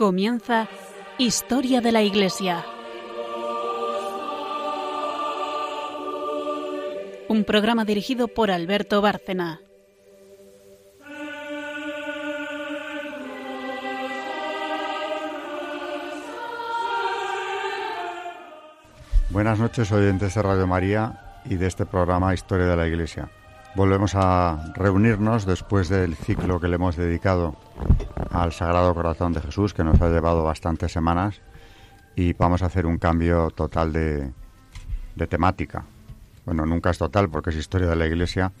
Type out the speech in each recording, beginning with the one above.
Comienza Historia de la Iglesia. Un programa dirigido por Alberto Bárcena. Buenas noches, oyentes de Radio María y de este programa Historia de la Iglesia. Volvemos a reunirnos después del ciclo que le hemos dedicado al Sagrado Corazón de Jesús, que nos ha llevado bastantes semanas, y vamos a hacer un cambio total de, temática. Bueno, nunca es total porque es historia de la Iglesia,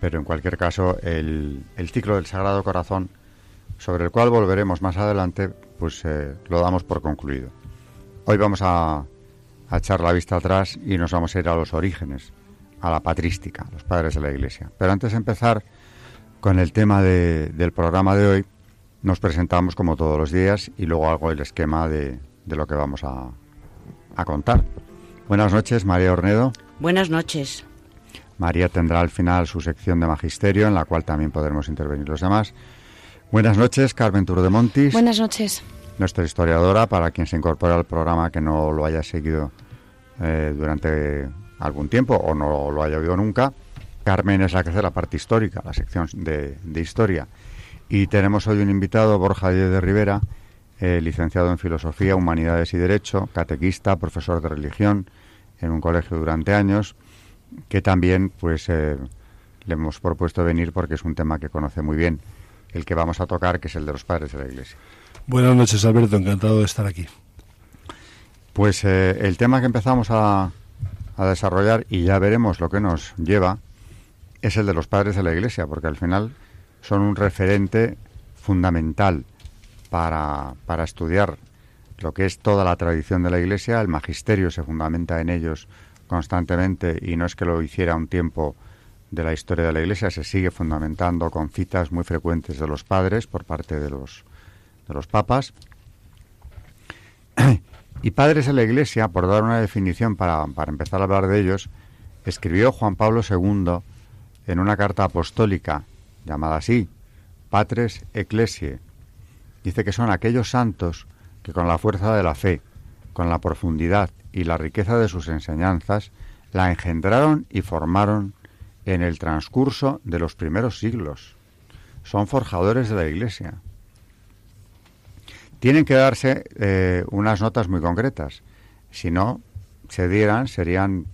pero en cualquier caso el, ciclo del Sagrado Corazón, sobre el cual volveremos más adelante, pues eh, lo damos por concluido. Hoy vamos a, echar la vista atrás y nos vamos a ir a los orígenes a la patrística, los padres de la Iglesia. Pero antes de empezar con el tema del programa de hoy, nos presentamos como todos los días y luego hago el esquema de, lo que vamos a, a contar. Buenas noches, María Ornedo. Buenas noches. María tendrá al final su sección de magisterio, en la cual también podremos intervenir los demás. Buenas noches, Carmen de Montis. Buenas noches. Nuestra historiadora, para quien se incorpora al programa que no lo haya seguido eh, durante algún tiempo o no lo haya oído nunca, Carmen es la que hace la parte histórica, la sección de, historia. Y tenemos hoy un invitado, Borja Díez de Rivera, eh, licenciado en Filosofía, Humanidades y Derecho, catequista, profesor de religión en un colegio durante años, que también pues eh, le hemos propuesto venir porque es un tema que conoce muy bien, el que vamos a tocar, que es el de los padres de la Iglesia. Buenas noches, Alberto, encantado de estar aquí. Pues eh, el tema que empezamos a, a desarrollar y ya veremos lo que nos lleva es el de los padres de la Iglesia, porque al final son un referente fundamental para, para estudiar lo que es toda la tradición de la Iglesia. El magisterio se fundamenta en ellos constantemente y no es que lo hiciera un tiempo de la historia de la Iglesia, se sigue fundamentando con citas muy frecuentes de los padres por parte de los, de los papas. Y padres de la Iglesia, por dar una definición para, empezar a hablar de ellos, escribió Juan Pablo II en una carta apostólica llamada así, Patres Ecclesiae. Dice que son aquellos santos que con la fuerza de la fe, con la profundidad y la riqueza de sus enseñanzas, la engendraron y formaron en el transcurso de los primeros siglos. Son forjadores de la Iglesia. Tienen que darse eh, unas notas muy concretas. Si no se dieran, serían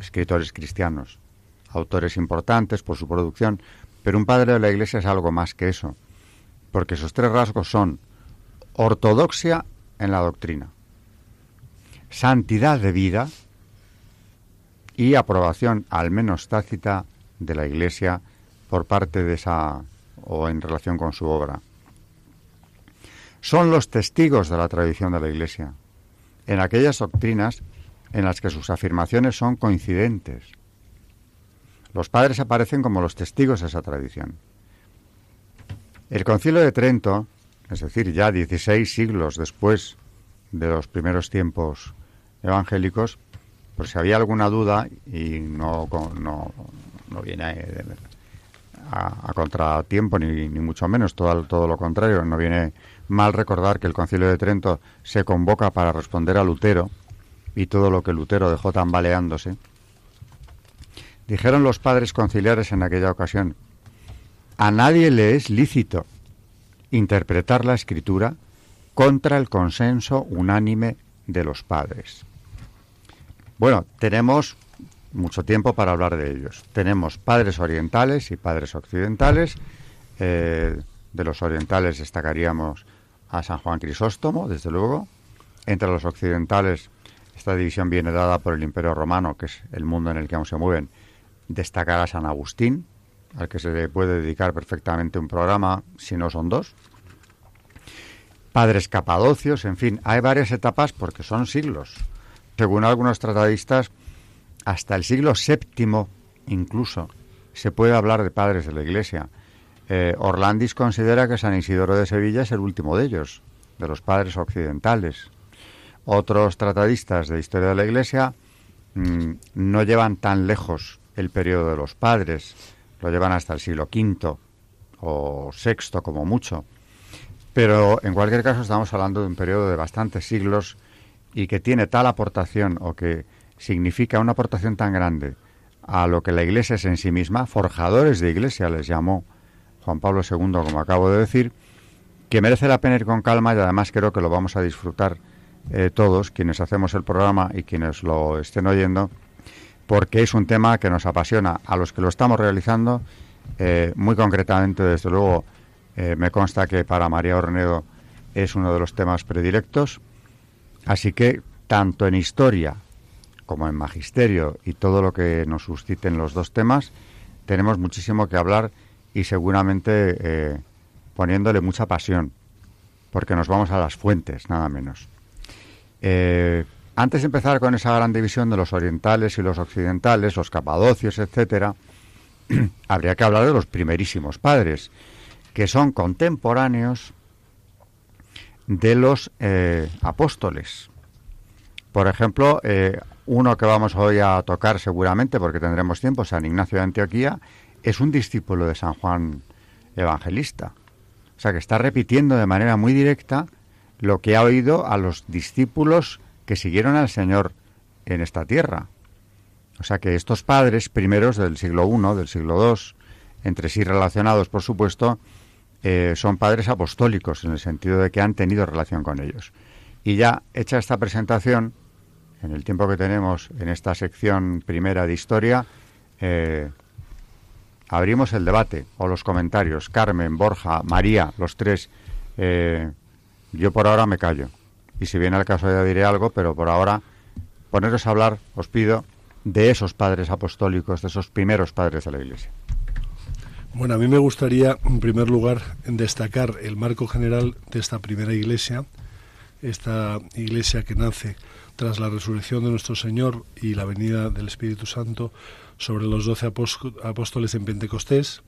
escritores cristianos, autores importantes por su producción, pero un padre de la Iglesia es algo más que eso, porque esos tres rasgos son ortodoxia en la doctrina, santidad de vida y aprobación, al menos tácita, de la Iglesia por parte de esa o en relación con su obra son los testigos de la tradición de la Iglesia, en aquellas doctrinas en las que sus afirmaciones son coincidentes. Los padres aparecen como los testigos de esa tradición. El concilio de Trento, es decir, ya 16 siglos después de los primeros tiempos evangélicos, por si había alguna duda, y no, no, no viene a, a, contratiempo, ni, ni, mucho menos, todo, todo lo contrario, no viene mal recordar que el Concilio de Trento se convoca para responder a Lutero y todo lo que Lutero dejó tambaleándose. Dijeron los padres conciliares en aquella ocasión, a nadie le es lícito interpretar la escritura contra el consenso unánime de los padres. Bueno, tenemos mucho tiempo para hablar de ellos. Tenemos padres orientales y padres occidentales. Eh, de los orientales destacaríamos a San Juan Crisóstomo, desde luego. Entre los occidentales, esta división viene dada por el Imperio Romano, que es el mundo en el que aún se mueven. Destacar a San Agustín, al que se le puede dedicar perfectamente un programa, si no son dos. Padres capadocios, en fin, hay varias etapas porque son siglos. Según algunos tratadistas, hasta el siglo VII incluso se puede hablar de padres de la Iglesia. Eh, Orlandis considera que San Isidoro de Sevilla es el último de ellos, de los padres occidentales. Otros tratadistas de historia de la Iglesia mm, no llevan tan lejos el periodo de los padres, lo llevan hasta el siglo V o VI como mucho. Pero en cualquier caso estamos hablando de un periodo de bastantes siglos y que tiene tal aportación o que significa una aportación tan grande a lo que la Iglesia es en sí misma, forjadores de Iglesia les llamó Juan Pablo II, como acabo de decir, que merece la pena ir con calma y además creo que lo vamos a disfrutar eh, todos, quienes hacemos el programa y quienes lo estén oyendo, porque es un tema que nos apasiona a los que lo estamos realizando, eh, muy concretamente, desde luego, eh, me consta que para María Ornedo es uno de los temas predilectos, así que tanto en historia como en magisterio y todo lo que nos susciten los dos temas, tenemos muchísimo que hablar y seguramente eh, poniéndole mucha pasión, porque nos vamos a las fuentes, nada menos. Antes de empezar con esa gran división de los orientales y los occidentales, los capadocios, etcétera, habría que hablar de los primerísimos padres, que son contemporáneos de los eh, apóstoles. Por ejemplo, uno que vamos hoy a tocar seguramente, porque tendremos tiempo, San Ignacio de Antioquía, es un discípulo de San Juan Evangelista. O sea, que está repitiendo de manera muy directa lo que ha oído a los discípulos que siguieron al Señor en esta tierra. O sea, que estos padres primeros del siglo I, del siglo II, entre sí relacionados, por supuesto, eh, son padres apostólicos, en el sentido de que han tenido relación con ellos. Y ya hecha esta presentación, en el tiempo que tenemos en esta sección primera de historia, eh, abrimos el debate o los comentarios. Carmen, Borja, María, los tres. Eh, yo por ahora me callo. Y si viene el caso ya diré algo, pero por ahora poneros a hablar, os pido, de esos padres apostólicos, de esos primeros padres de la Iglesia. Bueno, a mí me gustaría, en primer lugar, destacar el marco general de esta primera iglesia, esta iglesia que nace tras la resurrección de nuestro Señor y la venida del Espíritu Santo sobre los doce apóstoles en Pentecostés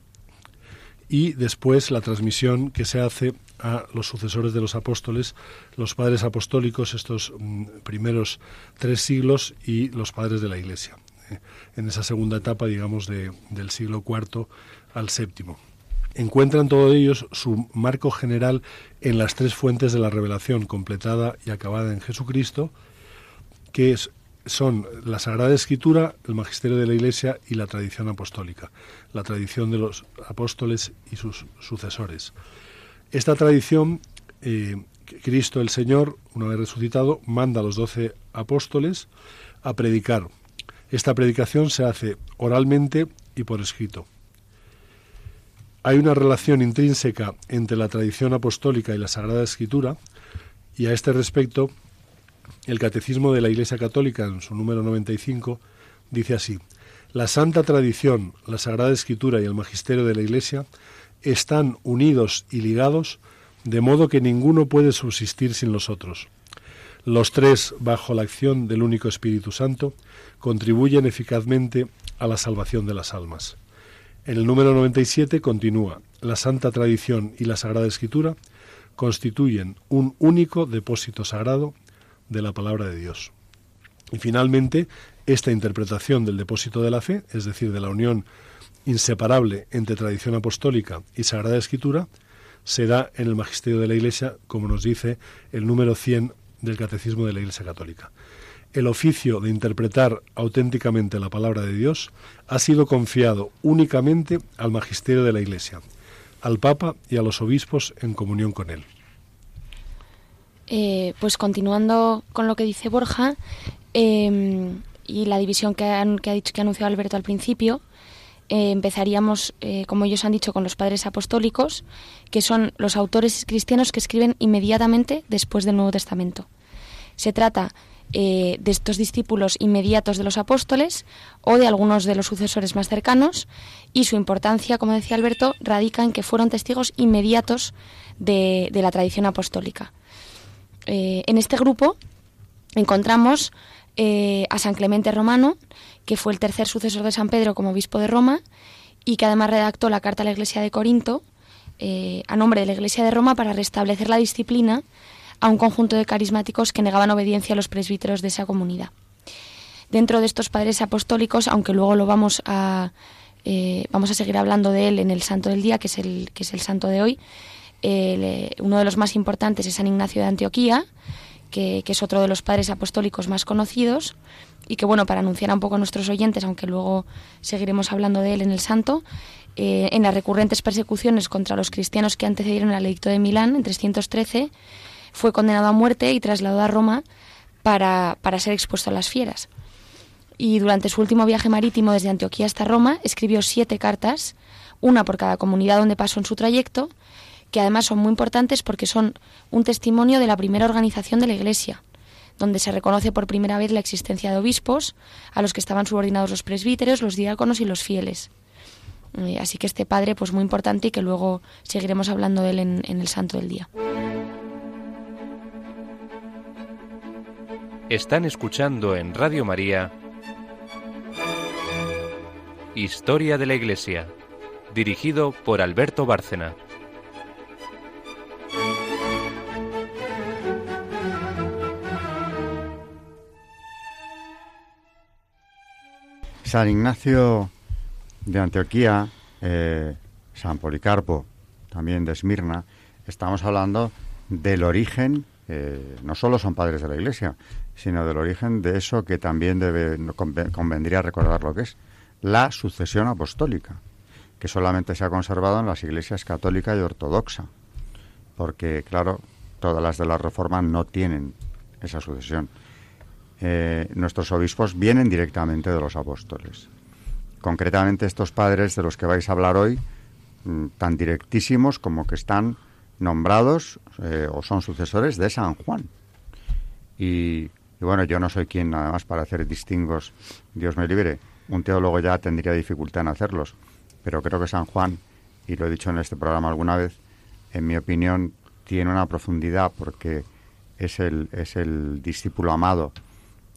y después la transmisión que se hace a los sucesores de los apóstoles, los padres apostólicos, estos mm, primeros tres siglos y los padres de la Iglesia, eh, en esa segunda etapa, digamos, de, del siglo IV al VII. Encuentran todos ellos su marco general en las tres fuentes de la revelación, completada y acabada en Jesucristo, que son la Sagrada Escritura, el magisterio de la Iglesia y la tradición apostólica, la tradición de los apóstoles y sus sucesores. Esta tradición, eh, Cristo el Señor, una vez resucitado, manda a los doce apóstoles a predicar. Esta predicación se hace oralmente y por escrito. Hay una relación intrínseca entre la tradición apostólica y la Sagrada Escritura, y a este respecto el Catecismo de la Iglesia Católica, en su número 95, dice así, La Santa Tradición, la Sagrada Escritura y el Magisterio de la Iglesia están unidos y ligados de modo que ninguno puede subsistir sin los otros. Los tres, bajo la acción del único Espíritu Santo, contribuyen eficazmente a la salvación de las almas. En el número 97 continúa, la Santa Tradición y la Sagrada Escritura constituyen un único depósito sagrado de la palabra de Dios. Y finalmente, esta interpretación del depósito de la fe, es decir, de la unión inseparable entre tradición apostólica y sagrada escritura, se da en el magisterio de la Iglesia, como nos dice el número 100 del Catecismo de la Iglesia Católica. El oficio de interpretar auténticamente la palabra de Dios ha sido confiado únicamente al magisterio de la Iglesia, al Papa y a los obispos en comunión con él. Eh, pues continuando con lo que dice Borja em, y la división que, ha dicho que ha anunciado Alberto al principio, eh, empezaríamos, eh, como ellos han dicho, con los padres apostólicos, que son los autores cristianos que escriben inmediatamente después del Nuevo Testamento. Se trata de estos discípulos inmediatos de los apóstoles o de algunos de los sucesores más cercanos y su importancia, como decía Alberto, radica en que fueron testigos inmediatos de la tradición apostólica. Eh, en este grupo encontramos eh, a San Clemente Romano, que fue el tercer sucesor de San Pedro como obispo de Roma y que además redactó la carta a la Iglesia de Corinto eh, a nombre de la Iglesia de Roma para restablecer la disciplina a un conjunto de carismáticos que negaban obediencia a los presbíteros de esa comunidad. Dentro de estos padres apostólicos, aunque luego lo vamos a vamos a seguir hablando de él en el Santo del Día, que es el que es el Santo de hoy, uno de los más importantes es San Ignacio de Antioquía, que, es otro de los padres apostólicos más conocidos, y que, bueno, para anunciar un poco a nuestros oyentes, aunque luego seguiremos hablando de él en el santo, eh, en las recurrentes persecuciones contra los cristianos que antecedieron al edicto de Milán en 313, fue condenado a muerte y trasladado a Roma para, para ser expuesto a las fieras. Y durante su último viaje marítimo desde Antioquía hasta Roma, escribió siete cartas, una por cada comunidad donde pasó en su trayecto, que además son muy importantes porque son un testimonio de la primera organización de la Iglesia, donde se reconoce por primera vez la existencia de obispos, a los que estaban subordinados los presbíteros, los diáconos y los fieles. Eh, así que este padre, pues muy importante y que luego seguiremos hablando de él en, en el Santo del Día. Están escuchando en Radio María Historia de la Iglesia, dirigido por Alberto Bárcena. San Ignacio de Antioquía, eh, San Policarpo, también de Esmirna, estamos hablando del origen, eh, no solo son padres de la Iglesia, sino del origen de eso que también debe, convendría recordar lo que es, la sucesión apostólica, que solamente se ha conservado en las iglesias católica y ortodoxa, porque, claro, todas las de la Reforma no tienen esa sucesión. Eh, nuestros obispos vienen directamente de los apóstoles. Concretamente estos padres de los que vais a hablar hoy, mm, tan directísimos como que están nombrados eh, o son sucesores de San Juan. Y, bueno, yo no soy quien nada más para hacer distingos, Dios me libre. Un teólogo ya tendría dificultad en hacerlos, pero creo que San Juan, y lo he dicho en este programa alguna vez, en mi opinión tiene una profundidad porque es el, es el discípulo amado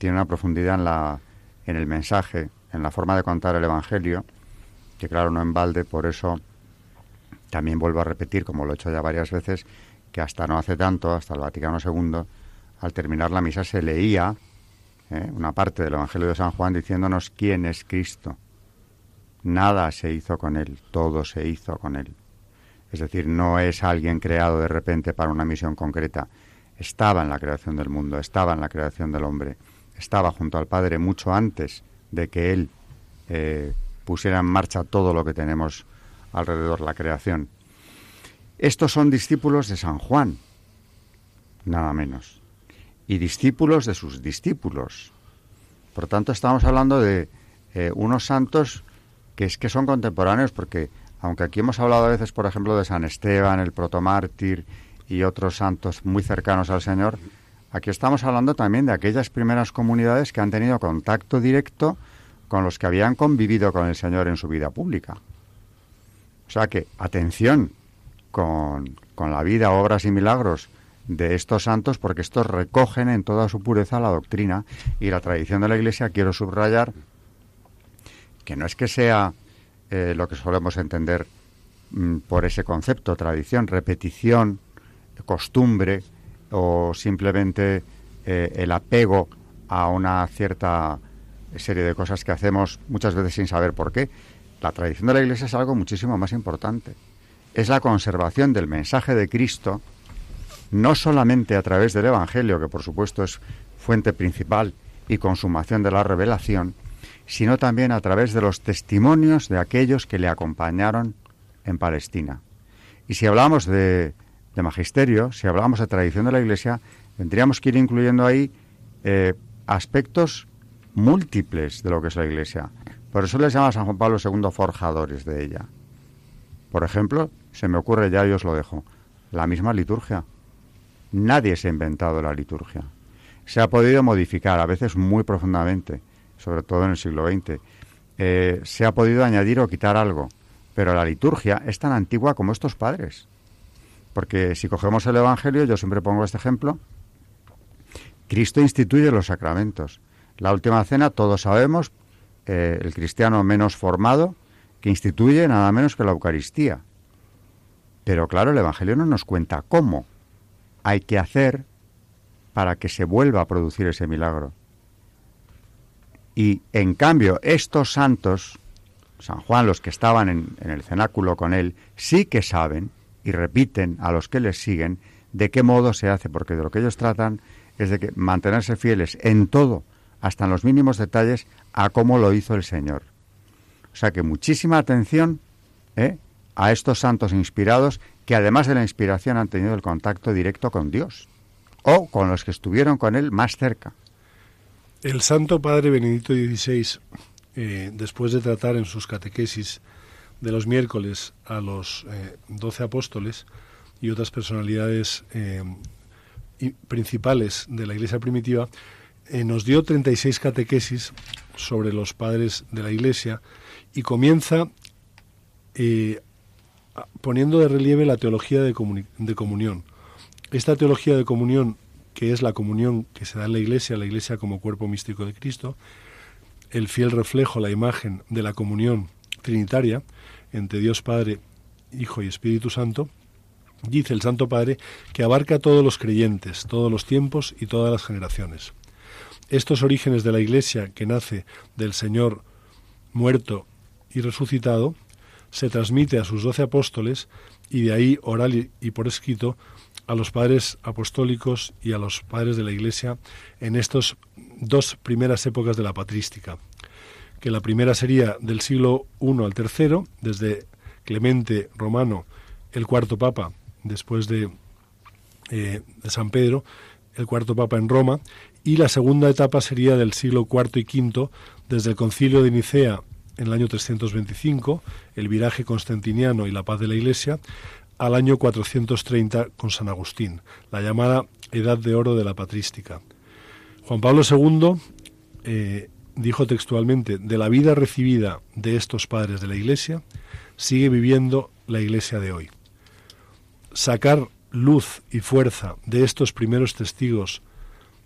tiene una profundidad en, la, en el mensaje, en la forma de contar el Evangelio, que claro, no en balde, por eso también vuelvo a repetir, como lo he hecho ya varias veces, que hasta no hace tanto, hasta el Vaticano II, al terminar la misa se leía ¿eh? una parte del Evangelio de San Juan diciéndonos quién es Cristo. Nada se hizo con él, todo se hizo con él. Es decir, no es alguien creado de repente para una misión concreta. Estaba en la creación del mundo, estaba en la creación del hombre estaba junto al Padre mucho antes de que Él eh, pusiera en marcha todo lo que tenemos alrededor, la creación. Estos son discípulos de San Juan, nada menos, y discípulos de sus discípulos. Por tanto, estamos hablando de eh, unos santos que es que son contemporáneos, porque aunque aquí hemos hablado a veces, por ejemplo, de San Esteban, el protomártir y otros santos muy cercanos al Señor, Aquí estamos hablando también de aquellas primeras comunidades que han tenido contacto directo con los que habían convivido con el Señor en su vida pública. O sea que, atención con, con la vida, obras y milagros de estos santos, porque estos recogen en toda su pureza la doctrina y la tradición de la Iglesia. Quiero subrayar que no es que sea eh, lo que solemos entender mm, por ese concepto, tradición, repetición, costumbre, o simplemente eh, el apego a una cierta serie de cosas que hacemos muchas veces sin saber por qué. La tradición de la Iglesia es algo muchísimo más importante. Es la conservación del mensaje de Cristo, no solamente a través del Evangelio, que por supuesto es fuente principal y consumación de la revelación, sino también a través de los testimonios de aquellos que le acompañaron en Palestina. Y si hablamos de de magisterio, si hablamos de tradición de la Iglesia, tendríamos que ir incluyendo ahí eh, aspectos múltiples de lo que es la Iglesia. Por eso les llama San Juan Pablo II forjadores de ella. Por ejemplo, se me ocurre ya y os lo dejo, la misma liturgia. Nadie se ha inventado la liturgia. Se ha podido modificar, a veces muy profundamente, sobre todo en el siglo XX. Eh, se ha podido añadir o quitar algo, pero la liturgia es tan antigua como estos padres. Porque si cogemos el Evangelio, yo siempre pongo este ejemplo, Cristo instituye los sacramentos. La última cena, todos sabemos, eh, el cristiano menos formado, que instituye nada menos que la Eucaristía. Pero claro, el Evangelio no nos cuenta cómo hay que hacer para que se vuelva a producir ese milagro. Y en cambio, estos santos, San Juan, los que estaban en el cenáculo con él, sí que saben y repiten a los que les siguen de qué modo se hace, porque de lo que ellos tratan es de que mantenerse fieles en todo, hasta en los mínimos detalles, a cómo lo hizo el Señor. O sea que muchísima atención ¿eh? a estos santos inspirados que además de la inspiración han tenido el contacto directo con Dios o con los que estuvieron con Él más cerca. El Santo Padre Benedicto XVI, eh, después de tratar en sus catequesis de los miércoles a los eh, doce apóstoles y otras personalidades eh, principales de la Iglesia primitiva, nos dio 36 catequesis sobre los padres de la Iglesia y comienza poniendo de relieve la teología de comunión. Esta teología de comunión que es la comunión que se da en la Iglesia, la Iglesia como cuerpo místico de Cristo, el fiel reflejo, la imagen de la comunión trinitaria entre Dios Padre, Hijo y Espíritu Santo, dice el Santo Padre que abarca a todos los creyentes, todos los tiempos y todas las generaciones. Estos orígenes de la Iglesia que nace del Señor muerto y resucitado, se transmite a sus doce apóstoles y de ahí oral y por escrito a los padres apostólicos y a los padres de la Iglesia en estas dos primeras épocas de la patrística, que la primera sería del siglo I al III, desde Clemente Romano, el cuarto papa, después de, eh, de San Pedro, el cuarto papa en Roma, y la segunda etapa sería del siglo IV y V, desde el concilio de Nicea en el año 325, el viraje constantiniano y la paz de la Iglesia, al año 430 con San Agustín, la llamada Edad de Oro de la Patrística. Juan Pablo II dijo textualmente, de la vida recibida de estos padres de la Iglesia, sigue viviendo la Iglesia de hoy. Sacar luz y fuerza de estos primeros testigos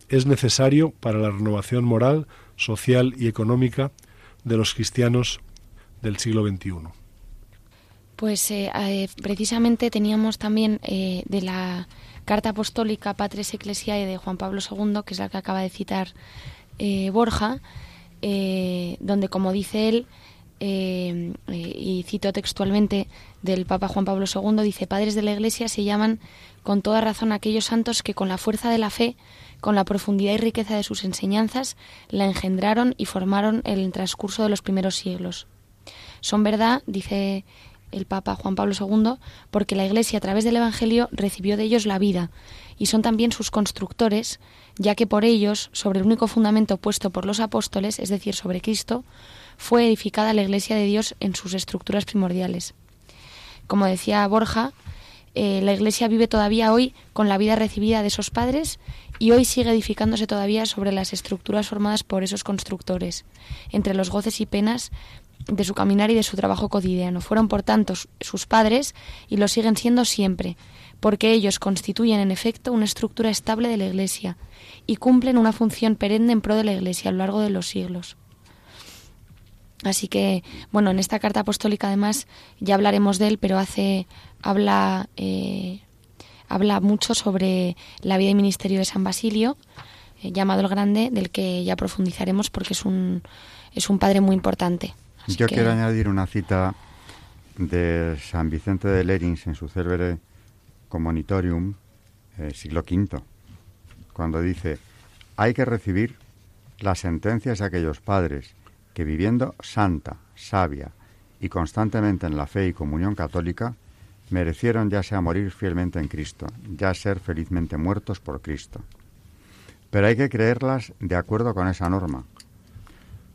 es necesario para la renovación moral, social y económica de los cristianos del siglo XXI. Pues eh, eh, precisamente teníamos también eh, de la carta apostólica Patres Ecclesiae de Juan Pablo II, que es la que acaba de citar Borja, donde, como dice él, y cito textualmente del Papa Juan Pablo II, dice, Padres de la Iglesia se llaman con toda razón aquellos santos que con la fuerza de la fe, con la profundidad y riqueza de sus enseñanzas, la engendraron y formaron en el transcurso de los primeros siglos. Son verdad, dice el Papa Juan Pablo II, porque la Iglesia a través del Evangelio recibió de ellos la vida, y son también sus constructores, ya que por ellos, sobre el único fundamento puesto por los apóstoles, es decir, sobre Cristo, fue edificada la Iglesia de Dios en sus estructuras primordiales. Como decía Borja, eh, la Iglesia vive todavía hoy con la vida recibida de esos padres y hoy sigue edificándose todavía sobre las estructuras formadas por esos constructores, entre los goces y penas de su caminar y de su trabajo cotidiano. Fueron, por tanto, sus padres y lo siguen siendo siempre, porque ellos constituyen, en efecto, una estructura estable de la Iglesia y cumplen una función perenne en pro de la Iglesia a lo largo de los siglos. Así que, bueno, en esta carta apostólica además ya hablaremos de él, pero hace habla eh, habla mucho sobre la vida y ministerio de San Basilio, eh, llamado el Grande, del que ya profundizaremos porque es un es un padre muy importante. Yo quiero añadir una cita de San Vicente de Lerins en su Cerbere Commonitorium, eh, siglo V, cuando dice, hay que recibir las sentencias de aquellos padres que viviendo santa, sabia y constantemente en la fe y comunión católica, merecieron ya sea morir fielmente en Cristo, ya ser felizmente muertos por Cristo. Pero hay que creerlas de acuerdo con esa norma,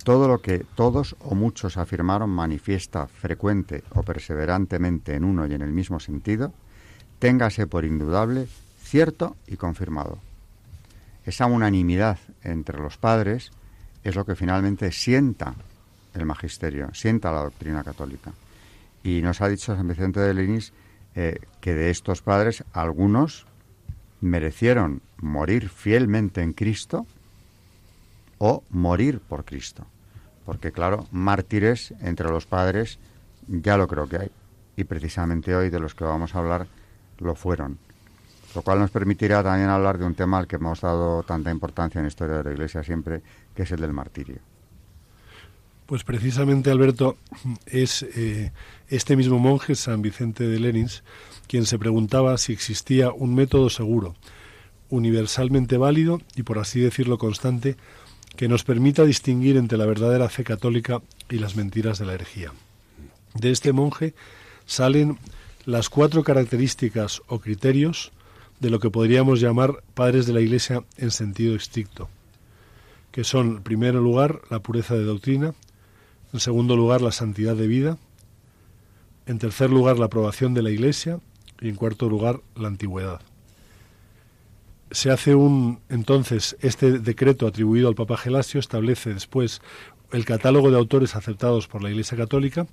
todo lo que todos o muchos afirmaron manifiesta frecuente o perseverantemente en uno y en el mismo sentido, téngase por indudable, cierto y confirmado. Esa unanimidad entre los padres es lo que finalmente sienta el magisterio, sienta la doctrina católica. Y nos ha dicho San Vicente de Lenis eh, que de estos padres algunos merecieron morir fielmente en Cristo o morir por Cristo. Porque claro, mártires entre los padres ya lo creo que hay. Y precisamente hoy de los que vamos a hablar lo fueron. Lo cual nos permitirá también hablar de un tema al que hemos dado tanta importancia en la historia de la Iglesia siempre, que es el del martirio. Pues precisamente, Alberto, es eh, este mismo monje, San Vicente de Lenins, quien se preguntaba si existía un método seguro, universalmente válido y, por así decirlo, constante, que nos permita distinguir entre la verdadera fe católica y las mentiras de la herejía. De este monje salen las cuatro características o criterios de lo que podríamos llamar padres de la Iglesia en sentido estricto, que son, en primer lugar, la pureza de doctrina, en segundo lugar, la santidad de vida, en tercer lugar, la aprobación de la Iglesia y en cuarto lugar, la antigüedad. Se hace un entonces este decreto atribuido al Papa Gelasio establece después el catálogo de autores aceptados por la Iglesia Católica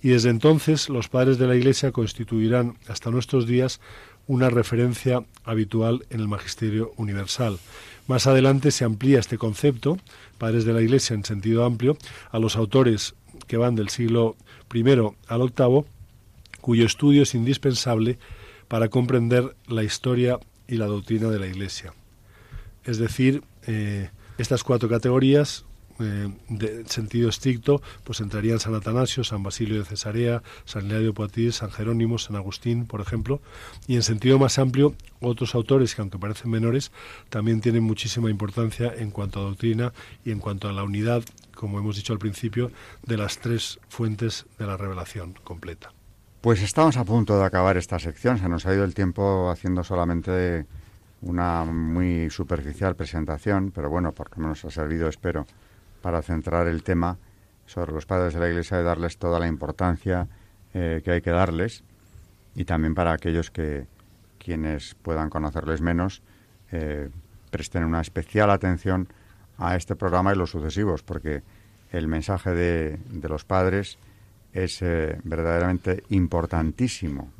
y desde entonces los padres de la Iglesia constituirán hasta nuestros días una referencia habitual en el magisterio universal. Más adelante se amplía este concepto, padres de la Iglesia en sentido amplio, a los autores que van del siglo I al VIII, cuyo estudio es indispensable para comprender la historia y la doctrina de la Iglesia. Es decir, eh, estas cuatro categorías eh, de sentido estricto, pues entrarían San Atanasio, San Basilio de Cesarea, San Hilario Poitiers, San Jerónimo, San Agustín, por ejemplo, y en sentido más amplio, otros autores que, aunque parecen menores, también tienen muchísima importancia en cuanto a doctrina y en cuanto a la unidad, como hemos dicho al principio, de las tres fuentes de la revelación completa. Pues estamos a punto de acabar esta sección, se nos ha ido el tiempo haciendo solamente una muy superficial presentación, pero bueno, por lo menos ha servido, espero, para centrar el tema sobre los padres de la Iglesia y darles toda la importancia eh, que hay que darles y también para aquellos que quienes puedan conocerles menos eh, presten una especial atención a este programa y los sucesivos porque el mensaje de, los padres es eh, verdaderamente importantísimo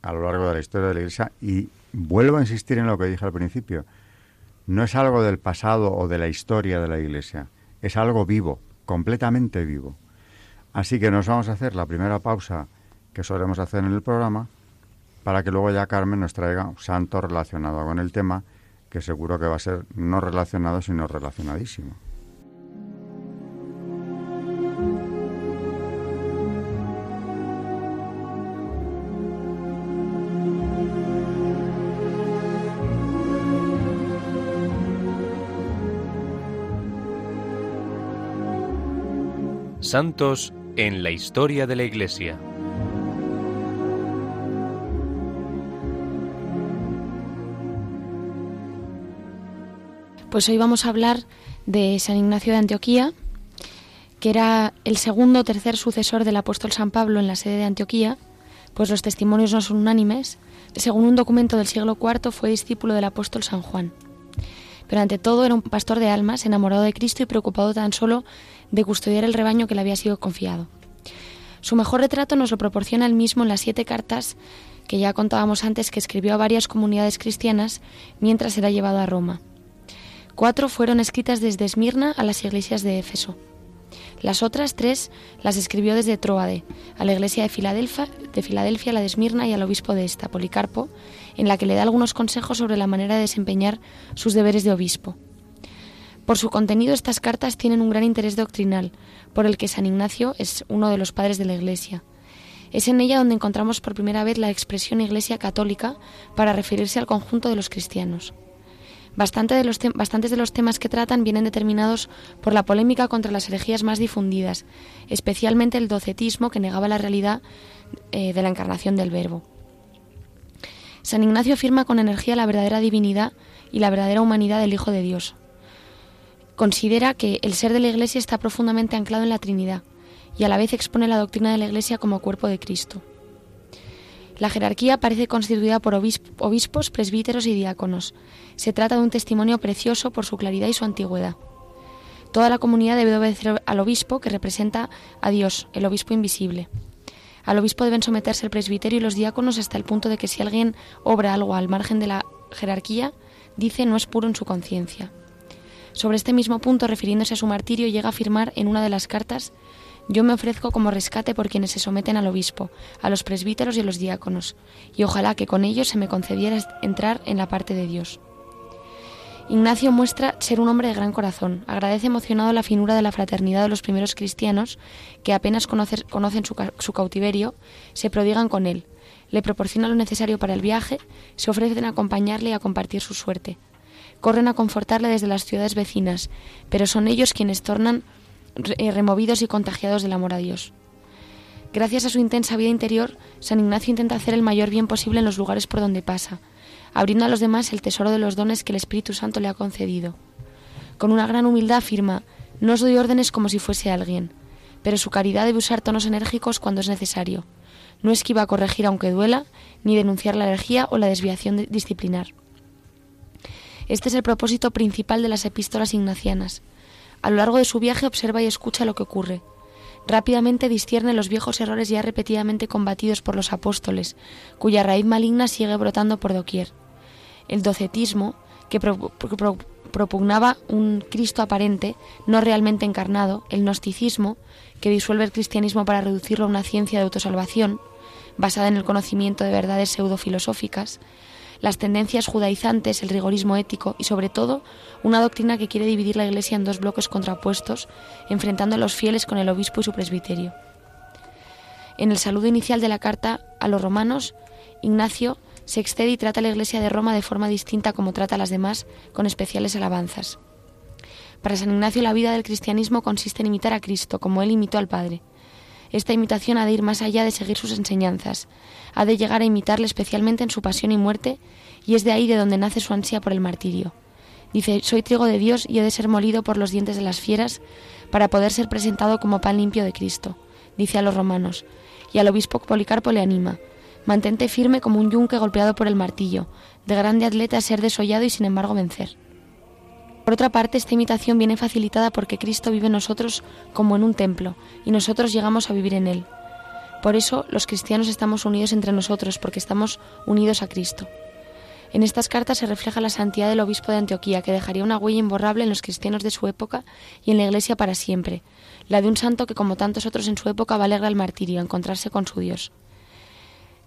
a lo largo de la historia de la Iglesia y vuelvo a insistir en lo que dije al principio no es algo del pasado o de la historia de la Iglesia es algo vivo, completamente vivo. Así que nos vamos a hacer la primera pausa que solemos hacer en el programa para que luego ya Carmen nos traiga un santo relacionado con el tema, que seguro que va a ser no relacionado, sino relacionadísimo. Santos en la historia de la Iglesia. Pues hoy vamos a hablar de San Ignacio de Antioquía, que era el segundo o tercer sucesor del apóstol San Pablo en la sede de Antioquía, pues los testimonios no son unánimes. Según un documento del siglo IV, fue discípulo del apóstol San Juan. Pero ante todo era un pastor de almas, enamorado de Cristo y preocupado tan solo de custodiar el rebaño que le había sido confiado. Su mejor retrato nos lo proporciona él mismo en las siete cartas que ya contábamos antes que escribió a varias comunidades cristianas mientras era llevado a Roma. Cuatro fueron escritas desde Esmirna a las iglesias de Éfeso. Las otras tres las escribió desde Troade, a la iglesia de Filadelfia, de Filadelfia, la de Esmirna y al obispo de esta, Policarpo, en la que le da algunos consejos sobre la manera de desempeñar sus deberes de obispo. Por su contenido, estas cartas tienen un gran interés doctrinal, por el que San Ignacio es uno de los padres de la Iglesia. Es en ella donde encontramos por primera vez la expresión Iglesia católica para referirse al conjunto de los cristianos. Bastantes de los temas que tratan vienen determinados por la polémica contra las herejías más difundidas, especialmente el docetismo que negaba la realidad eh, de la encarnación del Verbo. San Ignacio afirma con energía la verdadera divinidad y la verdadera humanidad del Hijo de Dios. Considera que el ser de la Iglesia está profundamente anclado en la Trinidad y a la vez expone la doctrina de la Iglesia como cuerpo de Cristo. La jerarquía parece constituida por obispos, presbíteros y diáconos. Se trata de un testimonio precioso por su claridad y su antigüedad. Toda la comunidad debe obedecer al obispo que representa a Dios, el obispo invisible. Al obispo deben someterse el presbiterio y los diáconos hasta el punto de que si alguien obra algo al margen de la jerarquía, dice no es puro en su conciencia. Sobre este mismo punto, refiriéndose a su martirio, llega a afirmar en una de las cartas yo me ofrezco como rescate por quienes se someten al obispo, a los presbíteros y a los diáconos, y ojalá que con ellos se me concediera entrar en la parte de Dios. Ignacio muestra ser un hombre de gran corazón. Agradece emocionado la finura de la fraternidad de los primeros cristianos que apenas conocen su, su cautiverio, se prodigan con él, le proporcionan lo necesario para el viaje, se ofrecen a acompañarle y a compartir su suerte. Corren a confortarle desde las ciudades vecinas, pero son ellos quienes tornan eh, removidos y contagiados del amor a Dios. Gracias a su intensa vida interior, San Ignacio intenta hacer el mayor bien posible en los lugares por donde pasa, abriendo a los demás el tesoro de los dones que el Espíritu Santo le ha concedido. Con una gran humildad afirma, no os doy órdenes como si fuese alguien, pero su caridad debe usar tonos enérgicos cuando es necesario. No esquiva corregir aunque duela, ni denunciar la herejía o la desviación disciplinar. Este es el propósito principal de las epístolas ignacianas. A lo largo de su viaje observa y escucha lo que ocurre. Rápidamente discierne los viejos errores ya repetidamente combatidos por los apóstoles, cuya raíz maligna sigue brotando por doquier. El docetismo, que propugnaba un Cristo aparente, no realmente encarnado, el gnosticismo, que disuelve el cristianismo para reducirlo a una ciencia de autosalvación, basada en el conocimiento de verdades pseudofilosóficas, las tendencias judaizantes, el rigorismo ético y, sobre todo, una doctrina que quiere dividir la Iglesia en dos bloques contrapuestos, enfrentando a los fieles con el obispo y su presbiterio. En el saludo inicial de la carta a los romanos, Ignacio se excede y trata a la Iglesia de Roma de forma distinta como trata a las demás, con especiales alabanzas. Para San Ignacio la vida del cristianismo consiste en imitar a Cristo, como él imitó al Padre. Esta imitación ha de ir más allá de seguir sus enseñanzas, ha de llegar a imitarle especialmente en su pasión y muerte, y es de ahí de donde nace su ansia por el martirio. Dice, soy trigo de Dios y he de ser molido por los dientes de las fieras para poder ser presentado como pan limpio de Cristo, dice a los romanos, y al obispo Policarpo le anima, mantente firme como un yunque golpeado por el martillo, de grande atleta ser desollado y sin embargo vencer. Por otra parte, esta imitación viene facilitada porque Cristo vive en nosotros como en un templo, y nosotros llegamos a vivir en Él. Por eso los cristianos estamos unidos entre nosotros, porque estamos unidos a Cristo. En estas cartas se refleja la santidad del obispo de Antioquía, que dejaría una huella imborrable en los cristianos de su época y en la Iglesia para siempre, la de un santo que, como tantos otros en su época, va alegra el martirio, a encontrarse con su Dios.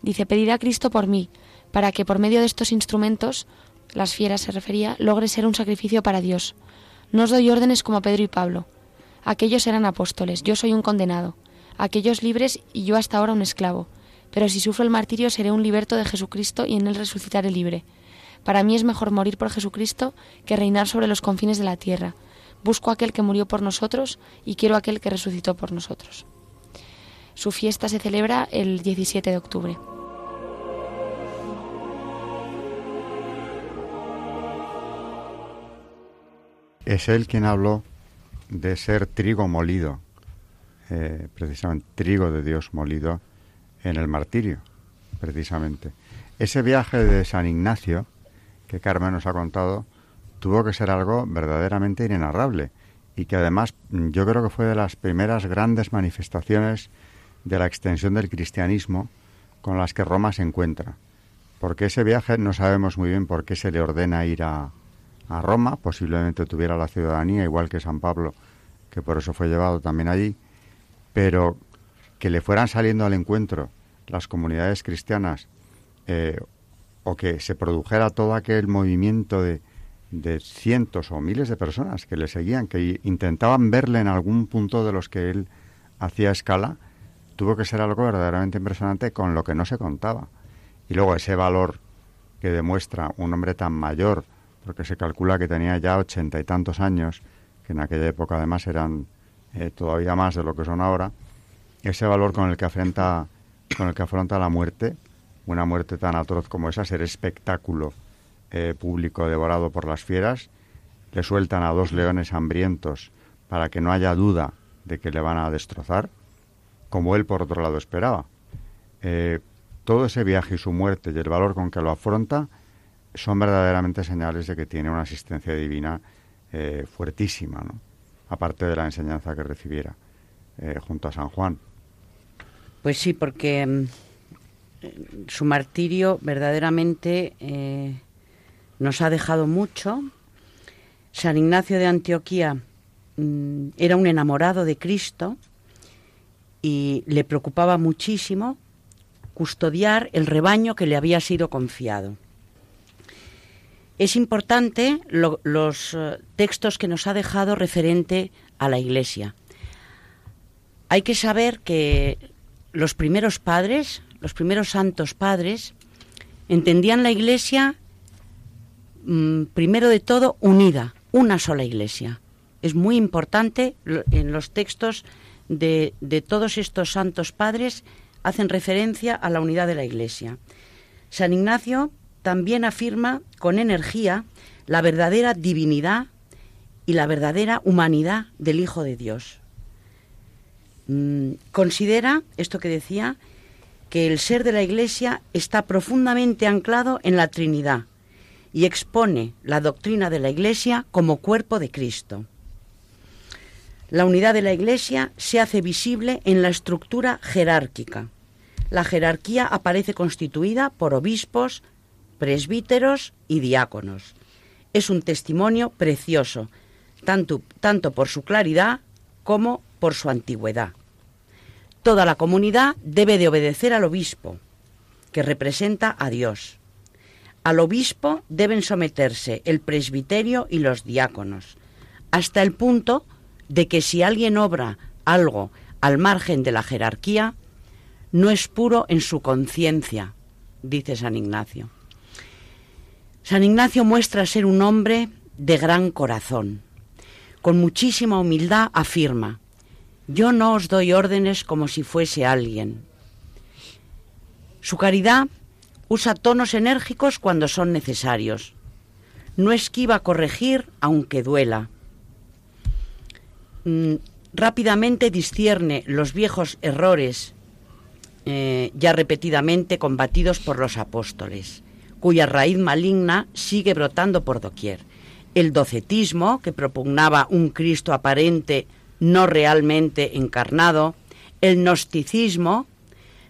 Dice, pedirá a Cristo por mí, para que por medio de estos instrumentos las fieras se refería, logre ser un sacrificio para Dios. No os doy órdenes como Pedro y Pablo. Aquellos eran apóstoles, yo soy un condenado. Aquellos libres y yo hasta ahora un esclavo. Pero si sufro el martirio seré un liberto de Jesucristo y en él resucitaré libre. Para mí es mejor morir por Jesucristo que reinar sobre los confines de la tierra. Busco aquel que murió por nosotros y quiero aquel que resucitó por nosotros. Su fiesta se celebra el 17 de octubre. Es él quien habló de ser trigo molido, eh, precisamente trigo de Dios molido en el martirio, precisamente. Ese viaje de San Ignacio, que Carmen nos ha contado, tuvo que ser algo verdaderamente inenarrable y que además yo creo que fue de las primeras grandes manifestaciones de la extensión del cristianismo con las que Roma se encuentra. Porque ese viaje no sabemos muy bien por qué se le ordena ir a, a Roma, posiblemente tuviera la ciudadanía, igual que San Pablo, que por eso fue llevado también allí, pero que le fueran saliendo al encuentro las comunidades cristianas eh, o que se produjera todo aquel movimiento de, de cientos o miles de personas que le seguían, que intentaban verle en algún punto de los que él hacía escala, tuvo que ser algo verdaderamente impresionante con lo que no se contaba. Y luego ese valor que demuestra un hombre tan mayor, porque se calcula que tenía ya ochenta y tantos años, que en aquella época además eran eh, todavía más de lo que son ahora, ese valor con el que afronta, con el que afronta la muerte, una muerte tan atroz como esa, ser espectáculo eh, público devorado por las fieras, le sueltan a dos leones hambrientos para que no haya duda de que le van a destrozar, como él por otro lado esperaba. Eh, todo ese viaje y su muerte y el valor con que lo afronta son verdaderamente señales de que tiene una asistencia divina eh, fuertísima, ¿no? aparte de la enseñanza que recibiera eh, junto a San Juan. Pues sí, porque mm, su martirio verdaderamente eh, nos ha dejado mucho. San Ignacio de Antioquía mm, era un enamorado de Cristo y le preocupaba muchísimo custodiar el rebaño que le había sido confiado. Es importante los eh, textos que nos ha dejado referente a la Iglesia. Hay que saber que los primeros padres, los primeros santos padres, entendían la Iglesia, mm, primero de todo, unida, una sola Iglesia. Es muy importante en los textos de, de todos estos santos padres, hacen referencia a la unidad de la Iglesia. San Ignacio también afirma con energía la verdadera divinidad y la verdadera humanidad del Hijo de Dios. Mm, considera, esto que decía, que el ser de la Iglesia está profundamente anclado en la Trinidad y expone la doctrina de la Iglesia como cuerpo de Cristo. La unidad de la Iglesia se hace visible en la estructura jerárquica. La jerarquía aparece constituida por obispos, presbíteros y diáconos. Es un testimonio precioso, tanto, tanto por su claridad como por su antigüedad. Toda la comunidad debe de obedecer al obispo, que representa a Dios. Al obispo deben someterse el presbiterio y los diáconos, hasta el punto de que si alguien obra algo al margen de la jerarquía, no es puro en su conciencia, dice San Ignacio. San Ignacio muestra ser un hombre de gran corazón. Con muchísima humildad afirma, yo no os doy órdenes como si fuese alguien. Su caridad usa tonos enérgicos cuando son necesarios. No esquiva corregir aunque duela. Mm, rápidamente discierne los viejos errores eh, ya repetidamente combatidos por los apóstoles cuya raíz maligna sigue brotando por doquier. El docetismo, que propugnaba un Cristo aparente, no realmente encarnado, el gnosticismo,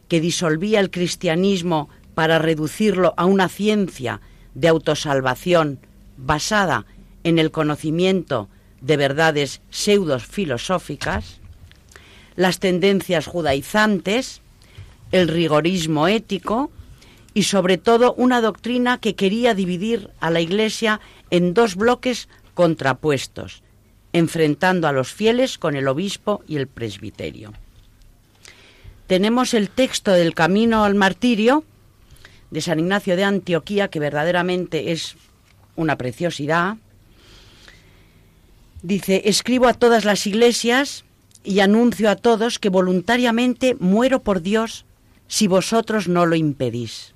que disolvía el cristianismo para reducirlo a una ciencia de autosalvación basada en el conocimiento de verdades pseudo filosóficas, las tendencias judaizantes, el rigorismo ético, y sobre todo una doctrina que quería dividir a la Iglesia en dos bloques contrapuestos, enfrentando a los fieles con el obispo y el presbiterio. Tenemos el texto del Camino al Martirio de San Ignacio de Antioquía, que verdaderamente es una preciosidad. Dice, escribo a todas las iglesias y anuncio a todos que voluntariamente muero por Dios si vosotros no lo impedís.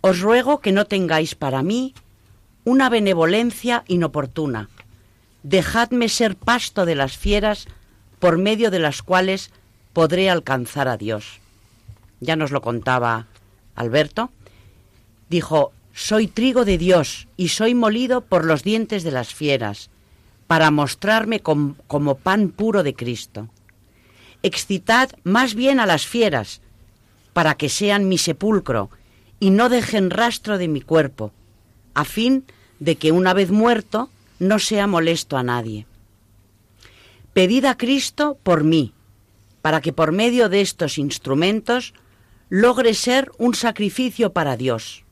Os ruego que no tengáis para mí una benevolencia inoportuna. Dejadme ser pasto de las fieras por medio de las cuales podré alcanzar a Dios. Ya nos lo contaba Alberto. Dijo, soy trigo de Dios y soy molido por los dientes de las fieras, para mostrarme como pan puro de Cristo. Excitad más bien a las fieras, para que sean mi sepulcro y no dejen rastro de mi cuerpo, a fin de que una vez muerto no sea molesto a nadie. Pedid a Cristo por mí, para que por medio de estos instrumentos logre ser un sacrificio para Dios.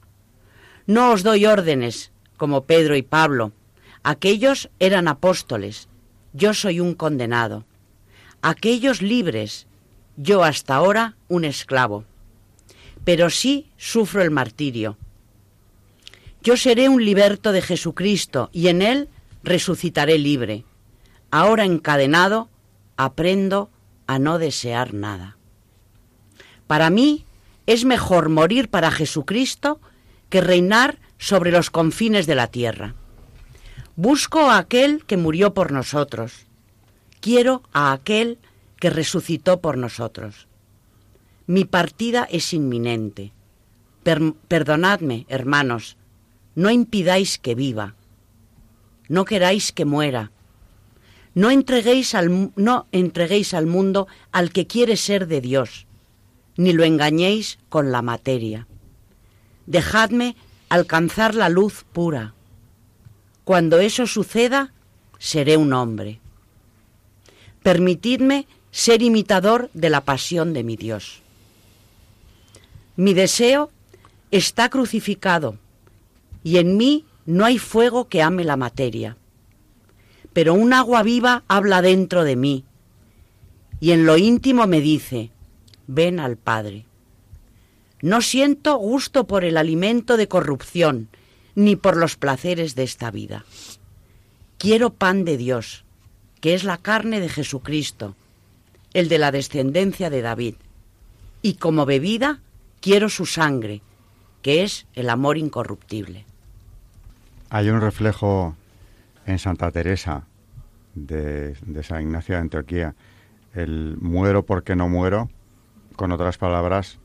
No os doy órdenes, como Pedro y Pablo. Aquellos eran apóstoles, yo soy un condenado. Aquellos libres, yo hasta ahora un esclavo pero sí sufro el martirio. Yo seré un liberto de Jesucristo y en él resucitaré libre. Ahora encadenado, aprendo a no desear nada. Para mí es mejor morir para Jesucristo que reinar sobre los confines de la tierra. Busco a aquel que murió por nosotros. Quiero a aquel que resucitó por nosotros. Mi partida es inminente. perdonadme, hermanos, no impidáis que viva, no queráis que muera. No entreguéis, al, no entreguéis al mundo al que quiere ser de Dios, ni lo engañéis con la materia. Dejadme alcanzar la luz pura. Cuando eso suceda, seré un hombre. Permitidme ser imitador de la pasión de mi Dios. Mi deseo está crucificado y en mí no hay fuego que ame la materia, pero un agua viva habla dentro de mí y en lo íntimo me dice, ven al Padre. No siento gusto por el alimento de corrupción, ni por los placeres de esta vida. Quiero pan de Dios, que es la carne de Jesucristo, el de la descendencia de David. Y como bebida, quiero su sangre, que es el amor incorruptible. Hay un reflejo en Santa Teresa de, de San Ignacio de Antioquía, el muero porque no muero, con otras palabras,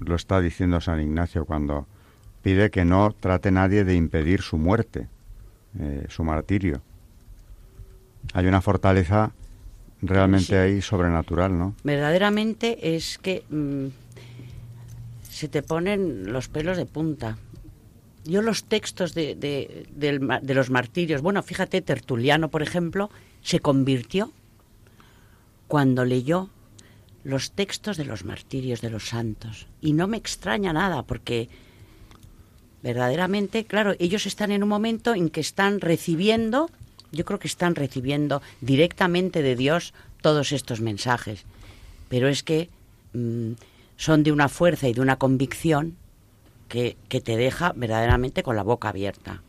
lo está diciendo San Ignacio cuando pide que no trate nadie de impedir su muerte, eh, su martirio. Hay una fortaleza realmente ahí sobrenatural, ¿no? Verdaderamente es que mm, se te ponen los pelos de punta. Yo los textos de, de, los martirios, bueno, fíjate, Tertuliano, por ejemplo, se convirtió cuando leyó los textos de los martirios de los santos. Y no me extraña nada, porque verdaderamente, claro, ellos están en un momento en que están recibiendo, yo creo que están recibiendo directamente de Dios todos estos mensajes. Pero es que mm, son de una fuerza y de una convicción que, que, te deja verdaderamente con la boca abierta.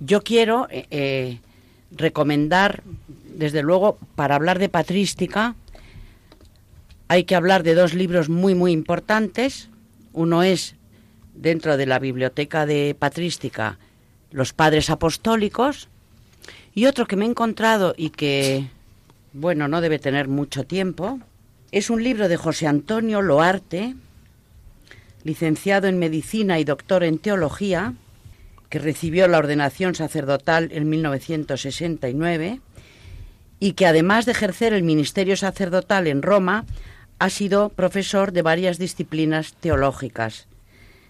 Yo quiero eh, eh, recomendar, desde luego, para hablar de patrística, hay que hablar de dos libros muy, muy importantes. Uno es, dentro de la biblioteca de patrística, Los Padres Apostólicos, y otro que me he encontrado y que, bueno, no debe tener mucho tiempo, es un libro de José Antonio Loarte, licenciado en Medicina y doctor en Teología, que recibió la ordenación sacerdotal en 1969 y que además de ejercer el ministerio sacerdotal en Roma, ha sido profesor de varias disciplinas teológicas.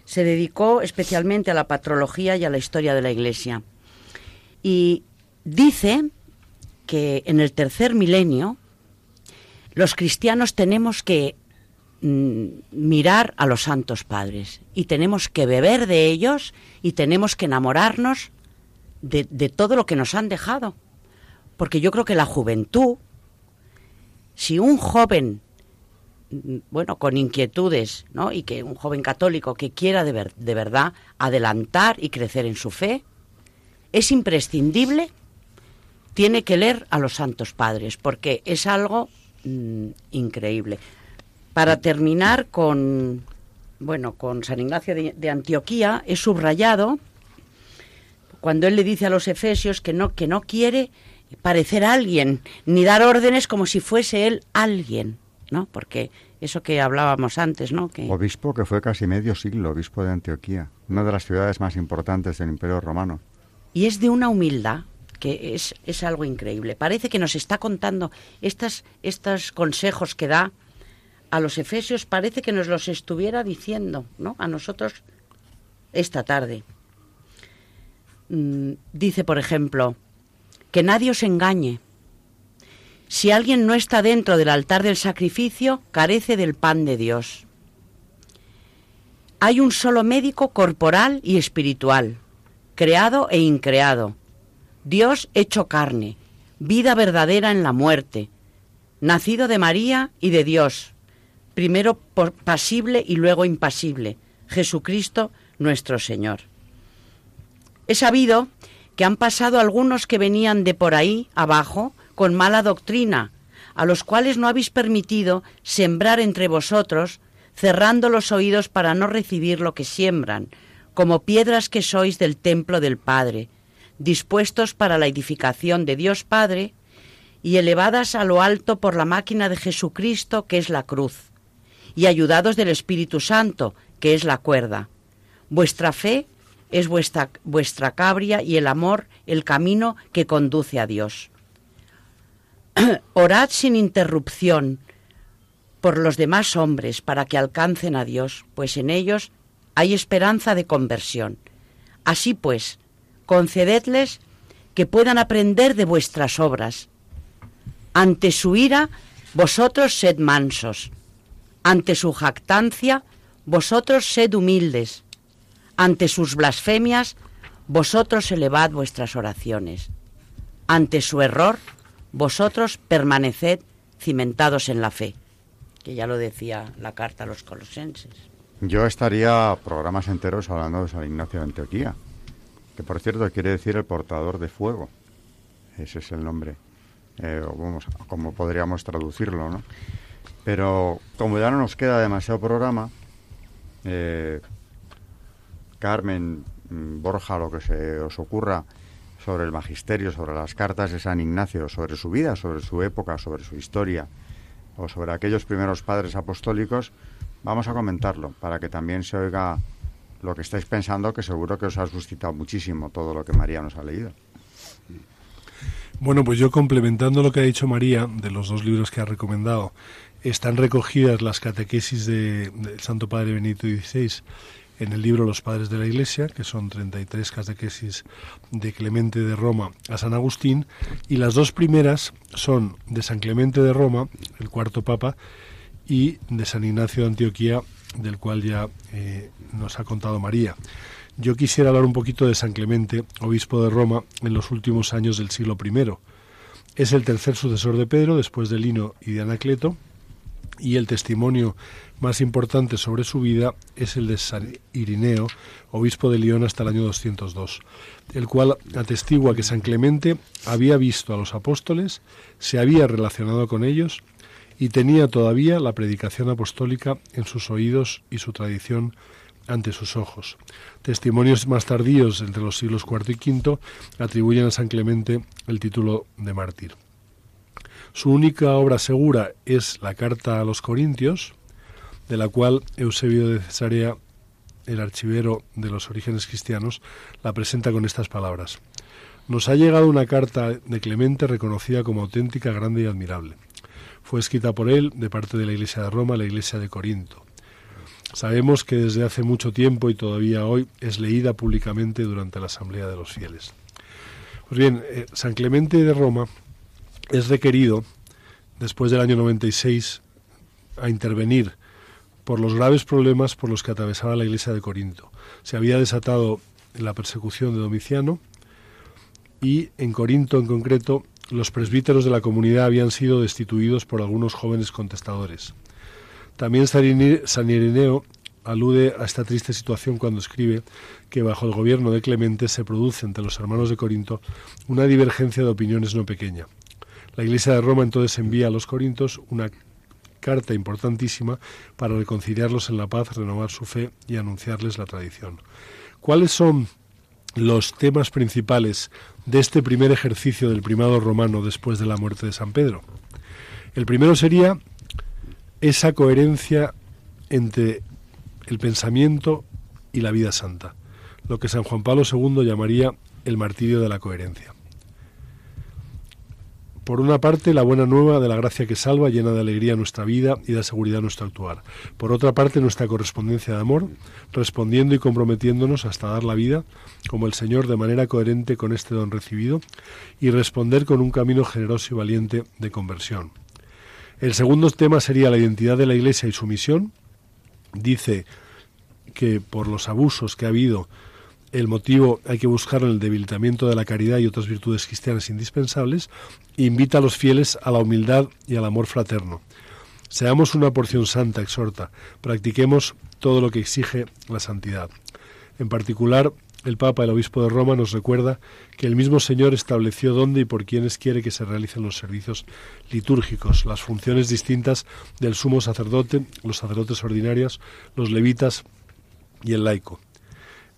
Se dedicó especialmente a la patrología y a la historia de la Iglesia. Y dice que en el tercer milenio los cristianos tenemos que Mm, mirar a los santos padres y tenemos que beber de ellos y tenemos que enamorarnos de, todo lo que nos han dejado. Porque yo creo que la juventud, si un joven, mm, bueno, con inquietudes, ¿no? Y que un joven católico que quiera de verdad adelantar y crecer en su fe, es imprescindible, tiene que leer a los santos padres, porque es algo mmm, increíble. Para terminar con, bueno, con San Ignacio de, de Antioquía, es subrayado cuando él le dice a los efesios que no, que no quiere parecer alguien, ni dar órdenes como si fuese él alguien, ¿no? Porque eso que hablábamos antes, ¿no? Que... Obispo que fue casi medio siglo, obispo de Antioquía, una de las ciudades más importantes del Imperio Romano. Y es de una humildad que es, es algo increíble. Parece que nos está contando estas, estos consejos que da a los efesios parece que nos los estuviera diciendo, ¿no? A nosotros esta tarde. Mm, dice, por ejemplo, que nadie os engañe. Si alguien no está dentro del altar del sacrificio, carece del pan de Dios. Hay un solo médico corporal y espiritual, creado e increado, Dios hecho carne, vida verdadera en la muerte, nacido de María y de Dios, primero pasible y luego impasible, Jesucristo nuestro Señor. He sabido que han pasado algunos que venían de por ahí abajo con mala doctrina, a los cuales no habéis permitido sembrar entre vosotros, cerrando los oídos para no recibir lo que siembran, como piedras que sois del templo del Padre, dispuestos para la edificación de Dios Padre y elevadas a lo alto por la máquina de Jesucristo que es la cruz y ayudados del Espíritu Santo, que es la cuerda. Vuestra fe es vuestra, vuestra cabria y el amor el camino que conduce a Dios. Orad sin interrupción por los demás hombres para que alcancen a Dios, pues en ellos hay esperanza de conversión. Así pues, concededles que puedan aprender de vuestras obras. Ante su ira, vosotros sed mansos ante su jactancia, vosotros sed humildes. Ante sus blasfemias, vosotros elevad vuestras oraciones. Ante su error, vosotros permaneced cimentados en la fe, que ya lo decía la carta a los colosenses. Yo estaría programas enteros hablando de San Ignacio de Antioquía, que por cierto quiere decir el portador de fuego. Ese es el nombre, eh, vamos, como podríamos traducirlo, ¿no? Pero como ya no nos queda demasiado programa, eh, Carmen, mm, Borja, lo que se os ocurra sobre el magisterio, sobre las cartas de San Ignacio, sobre su vida, sobre su época, sobre su historia, o sobre aquellos primeros padres apostólicos, vamos a comentarlo para que también se oiga lo que estáis pensando, que seguro que os ha suscitado muchísimo todo lo que María nos ha leído. Bueno, pues yo complementando lo que ha dicho María de los dos libros que ha recomendado, están recogidas las catequesis del Santo Padre Benito XVI en el libro Los Padres de la Iglesia, que son 33 catequesis de Clemente de Roma a San Agustín, y las dos primeras son de San Clemente de Roma, el cuarto papa, y de San Ignacio de Antioquía, del cual ya eh, nos ha contado María. Yo quisiera hablar un poquito de San Clemente, obispo de Roma, en los últimos años del siglo I. Es el tercer sucesor de Pedro, después de Lino y de Anacleto, y el testimonio más importante sobre su vida es el de San Irineo, obispo de León hasta el año 202, el cual atestigua que San Clemente había visto a los apóstoles, se había relacionado con ellos y tenía todavía la predicación apostólica en sus oídos y su tradición ante sus ojos. Testimonios más tardíos, entre los siglos IV y V, atribuyen a San Clemente el título de mártir. Su única obra segura es la carta a los Corintios, de la cual Eusebio de Cesarea, el archivero de los orígenes cristianos, la presenta con estas palabras. Nos ha llegado una carta de Clemente reconocida como auténtica, grande y admirable. Fue escrita por él de parte de la Iglesia de Roma, la Iglesia de Corinto. Sabemos que desde hace mucho tiempo y todavía hoy es leída públicamente durante la Asamblea de los Fieles. Pues bien, eh, San Clemente de Roma es requerido, después del año 96, a intervenir por los graves problemas por los que atravesaba la iglesia de Corinto. Se había desatado la persecución de Domiciano y en Corinto en concreto los presbíteros de la comunidad habían sido destituidos por algunos jóvenes contestadores. También San Ireneo alude a esta triste situación cuando escribe que bajo el gobierno de Clemente se produce entre los hermanos de Corinto una divergencia de opiniones no pequeña. La Iglesia de Roma entonces envía a los corintos una carta importantísima para reconciliarlos en la paz, renovar su fe y anunciarles la tradición. ¿Cuáles son los temas principales de este primer ejercicio del primado romano después de la muerte de San Pedro? El primero sería esa coherencia entre el pensamiento y la vida santa, lo que San Juan Pablo II llamaría el martirio de la coherencia. Por una parte, la buena nueva de la gracia que salva llena de alegría nuestra vida y da seguridad nuestro actuar. Por otra parte, nuestra correspondencia de amor, respondiendo y comprometiéndonos hasta dar la vida, como el Señor, de manera coherente con este don recibido, y responder con un camino generoso y valiente de conversión. El segundo tema sería la identidad de la Iglesia y su misión. Dice que por los abusos que ha habido el motivo hay que buscarlo en el debilitamiento de la caridad y otras virtudes cristianas indispensables, invita a los fieles a la humildad y al amor fraterno. Seamos una porción santa, exhorta, practiquemos todo lo que exige la santidad. En particular, el Papa, el Obispo de Roma, nos recuerda que el mismo Señor estableció dónde y por quienes quiere que se realicen los servicios litúrgicos, las funciones distintas del sumo sacerdote, los sacerdotes ordinarios, los levitas y el laico.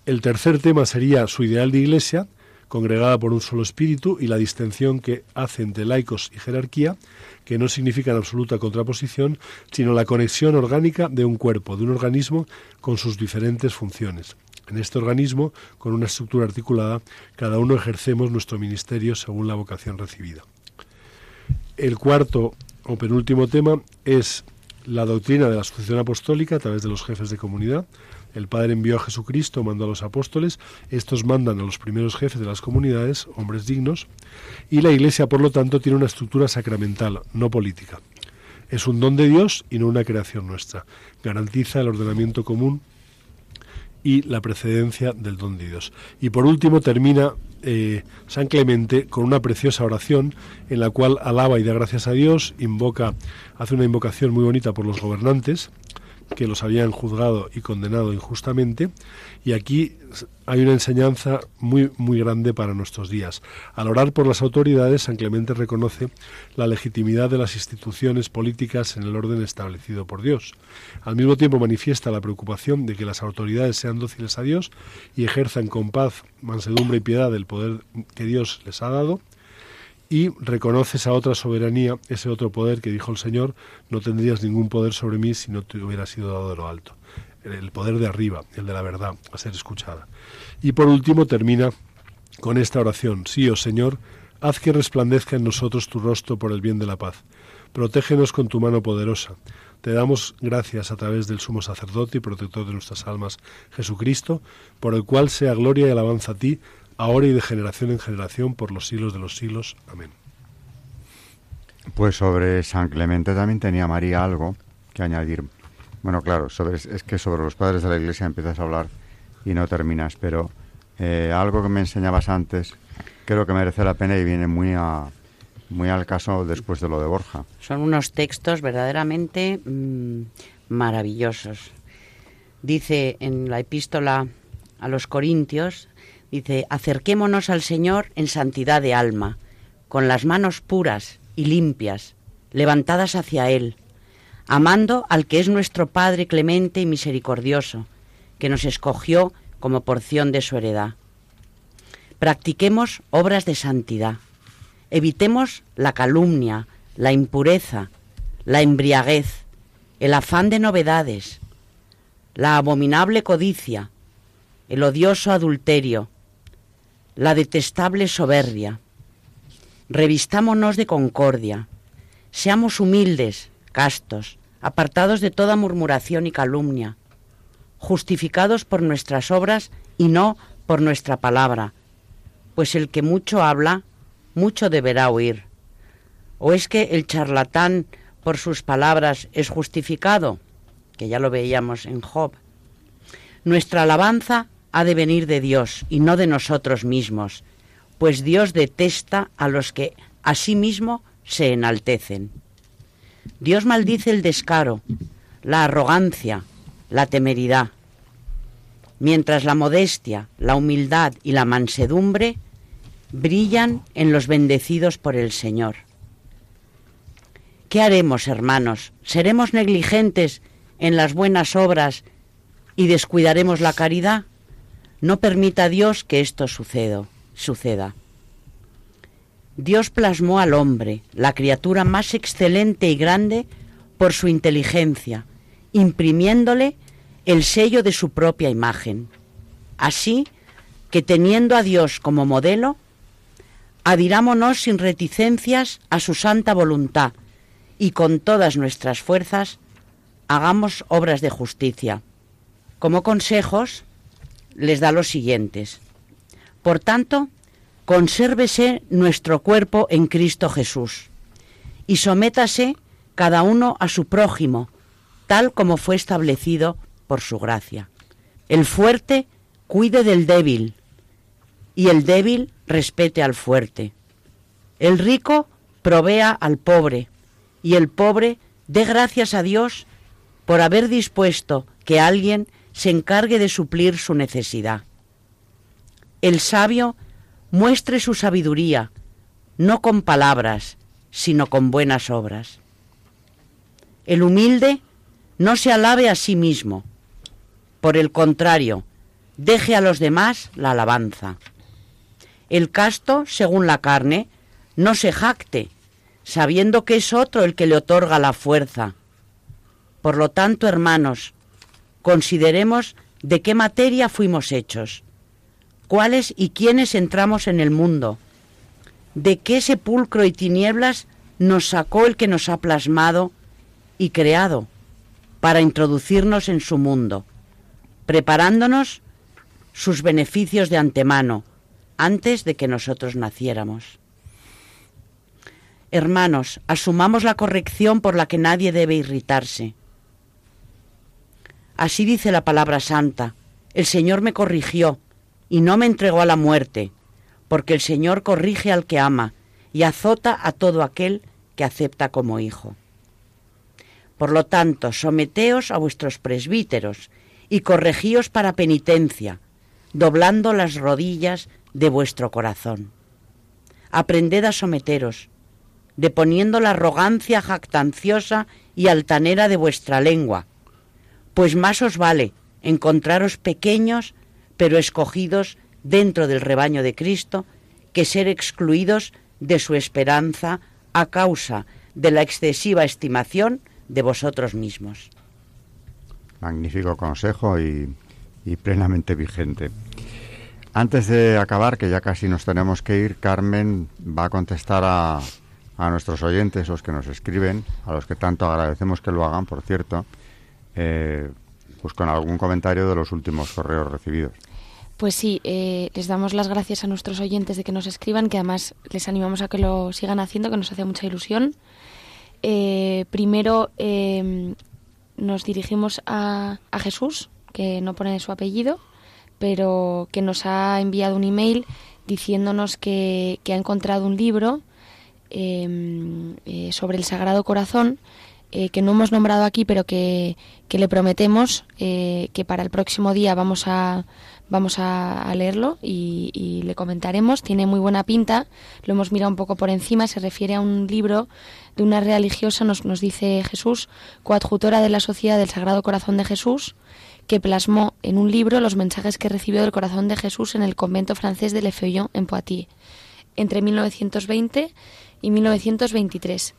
El tercer tema sería su ideal de iglesia, congregada por un solo espíritu, y la distinción que hace entre laicos y jerarquía, que no significa absoluta contraposición, sino la conexión orgánica de un cuerpo, de un organismo con sus diferentes funciones. En este organismo, con una estructura articulada, cada uno ejercemos nuestro ministerio según la vocación recibida. El cuarto o penúltimo tema es la doctrina de la sucesión apostólica a través de los jefes de comunidad, el Padre envió a Jesucristo, mandó a los apóstoles, estos mandan a los primeros jefes de las comunidades, hombres dignos, y la Iglesia, por lo tanto, tiene una estructura sacramental, no política. Es un don de Dios y no una creación nuestra. Garantiza el ordenamiento común y la precedencia del don de Dios. Y por último termina eh, San Clemente con una preciosa oración en la cual alaba y da gracias a Dios, invoca, hace una invocación muy bonita por los gobernantes que los habían juzgado y condenado injustamente. Y aquí hay una enseñanza muy, muy grande para nuestros días. Al orar por las autoridades, San Clemente reconoce la legitimidad de las instituciones políticas en el orden establecido por Dios. Al mismo tiempo manifiesta la preocupación de que las autoridades sean dóciles a Dios y ejerzan con paz, mansedumbre y piedad el poder que Dios les ha dado y reconoce esa otra soberanía, ese otro poder que dijo el Señor, no tendrías ningún poder sobre mí si no te hubiera sido dado de lo alto. El poder de arriba, el de la verdad, a ser escuchada. Y por último termina con esta oración, sí, oh Señor, haz que resplandezca en nosotros tu rostro por el bien de la paz. Protégenos con tu mano poderosa. Te damos gracias a través del sumo sacerdote y protector de nuestras almas, Jesucristo, por el cual sea gloria y alabanza a ti, ahora y de generación en generación, por los siglos de los siglos. Amén. Pues sobre San Clemente también tenía María algo que añadir. Bueno, claro, sobre, es que sobre los padres de la Iglesia empiezas a hablar y no terminas, pero eh, algo que me enseñabas antes creo que merece la pena y viene muy a, muy al caso después de lo de Borja. Son unos textos verdaderamente mm, maravillosos. Dice en la epístola a los Corintios, Dice, acerquémonos al Señor en santidad de alma, con las manos puras y limpias, levantadas hacia Él, amando al que es nuestro Padre clemente y misericordioso, que nos escogió como porción de su heredad. Practiquemos obras de santidad. Evitemos la calumnia, la impureza, la embriaguez, el afán de novedades, la abominable codicia, el odioso adulterio, la detestable soberbia. Revistámonos de concordia, seamos humildes, castos, apartados de toda murmuración y calumnia, justificados por nuestras obras y no por nuestra palabra, pues el que mucho habla, mucho deberá oír. ¿O es que el charlatán por sus palabras es justificado? Que ya lo veíamos en Job. Nuestra alabanza ha de venir de Dios y no de nosotros mismos, pues Dios detesta a los que a sí mismo se enaltecen. Dios maldice el descaro, la arrogancia, la temeridad, mientras la modestia, la humildad y la mansedumbre brillan en los bendecidos por el Señor. ¿Qué haremos, hermanos? ¿Seremos negligentes en las buenas obras y descuidaremos la caridad? No permita Dios que esto suceda. suceda. Dios plasmó al hombre, la criatura más excelente y grande, por su inteligencia, imprimiéndole el sello de su propia imagen. Así que teniendo a Dios como modelo, adhirámonos sin reticencias a su santa voluntad y con todas nuestras fuerzas hagamos obras de justicia. Como consejos, les da los siguientes. Por tanto, consérvese nuestro cuerpo en Cristo Jesús y sométase cada uno a su prójimo, tal como fue establecido por su gracia. El fuerte cuide del débil y el débil respete al fuerte. El rico provea al pobre y el pobre dé gracias a Dios por haber dispuesto que alguien se encargue de suplir su necesidad. El sabio muestre su sabiduría, no con palabras, sino con buenas obras. El humilde no se alabe a sí mismo, por el contrario, deje a los demás la alabanza. El casto, según la carne, no se jacte, sabiendo que es otro el que le otorga la fuerza. Por lo tanto, hermanos, consideremos de qué materia fuimos hechos, cuáles y quiénes entramos en el mundo, de qué sepulcro y tinieblas nos sacó el que nos ha plasmado y creado para introducirnos en su mundo, preparándonos sus beneficios de antemano, antes de que nosotros naciéramos. Hermanos, asumamos la corrección por la que nadie debe irritarse Así dice la palabra santa, el Señor me corrigió y no me entregó a la muerte, porque el Señor corrige al que ama y azota a todo aquel que acepta como hijo. Por lo tanto, someteos a vuestros presbíteros y corregíos para penitencia, doblando las rodillas de vuestro corazón. Aprended a someteros, deponiendo la arrogancia jactanciosa y altanera de vuestra lengua, pues más os vale encontraros pequeños, pero escogidos dentro del rebaño de Cristo, que ser excluidos de su esperanza a causa de la excesiva estimación de vosotros mismos. Magnífico consejo y, plenamente vigente. Antes de acabar, que ya casi nos tenemos que ir, Carmen va a contestar a, nuestros oyentes, los que nos escriben, a los que tanto agradecemos que lo hagan, por cierto, eh, pues con algún comentario de los últimos correos recibidos. Pues sí, eh, les damos las gracias a nuestros oyentes de que nos escriban, que además les animamos a que lo sigan haciendo, que nos hace mucha ilusión. Eh, primero em, nos dirigimos a, a, Jesús, que no pone su apellido, pero que nos ha enviado un email diciéndonos que, que ha encontrado un libro em, eh, sobre el Sagrado Corazón eh, que no hemos nombrado aquí, pero que, le prometemos eh, que para el próximo día vamos a, vamos a, leerlo y, le comentaremos. Tiene muy buena pinta, lo hemos mirado un poco por encima, se refiere a un libro de una religiosa, nos, nos dice Jesús, coadjutora de la Sociedad del Sagrado Corazón de Jesús, que plasmó en un libro los mensajes que recibió del corazón de Jesús en el convento francés de Le Feuillon en Poitiers entre 1920 y 1923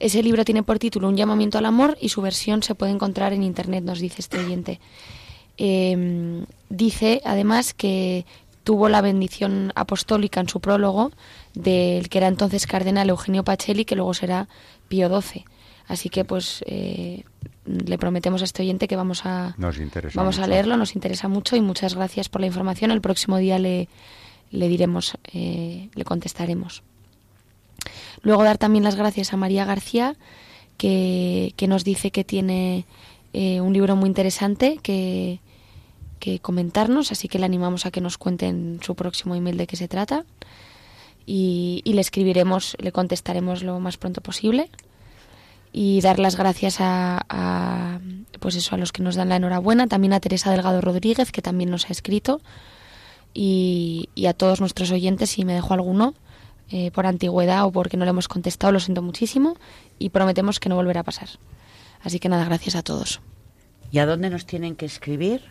ese libro tiene por título Un llamamiento al amor y su versión se puede encontrar en Internet, nos dice este oyente. Em, dice además que tuvo la bendición apostólica en su prólogo del que era entonces cardenal Eugenio Pacelli, que luego será Pío XII. Así que pues eh, le prometemos a este oyente que vamos a, vamos a leerlo, nos interesa mucho y muchas gracias por la información. El próximo día le, le diremos, eh, le contestaremos. Luego dar también las gracias a María García, que, nos dice que tiene eh, un libro muy interesante que, que comentarnos, así que le animamos a que nos cuenten su próximo email de qué se trata. Y, le escribiremos, le contestaremos lo más pronto posible. Y dar las gracias a, pues eso a los que nos dan la enhorabuena, también a Teresa Delgado Rodríguez que también nos ha escrito y, y a todos nuestros oyentes si me dejo alguno eh, por antigüedad o porque no le hemos contestado, lo siento muchísimo y prometemos que no volverá a pasar. Así que nada, gracias a todos. ¿Y a dónde nos tienen que escribir?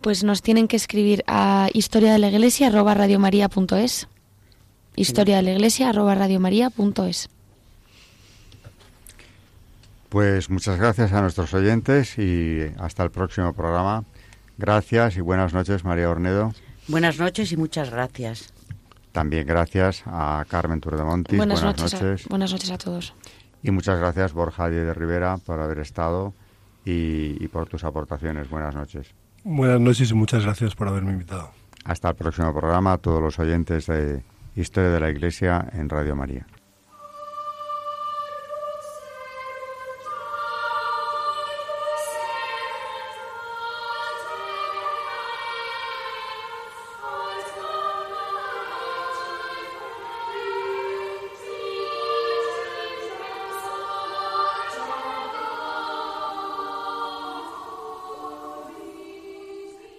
Pues nos tienen que escribir a historia de la iglesia arroba radiomaria.es. Historia de la iglesia arroba radiomaria.es. Pues muchas gracias a nuestros oyentes y hasta el próximo programa. Gracias y buenas noches, María Ornedo. Buenas noches y muchas gracias. También gracias a Carmen Turdemontis. Buenas, buenas noches. A, buenas noches a todos. Y muchas gracias, Borja de Rivera, por haber estado y, y por tus aportaciones. Buenas noches. Buenas noches y muchas gracias por haberme invitado. Hasta el próximo programa, a todos los oyentes de Historia de la Iglesia en Radio María.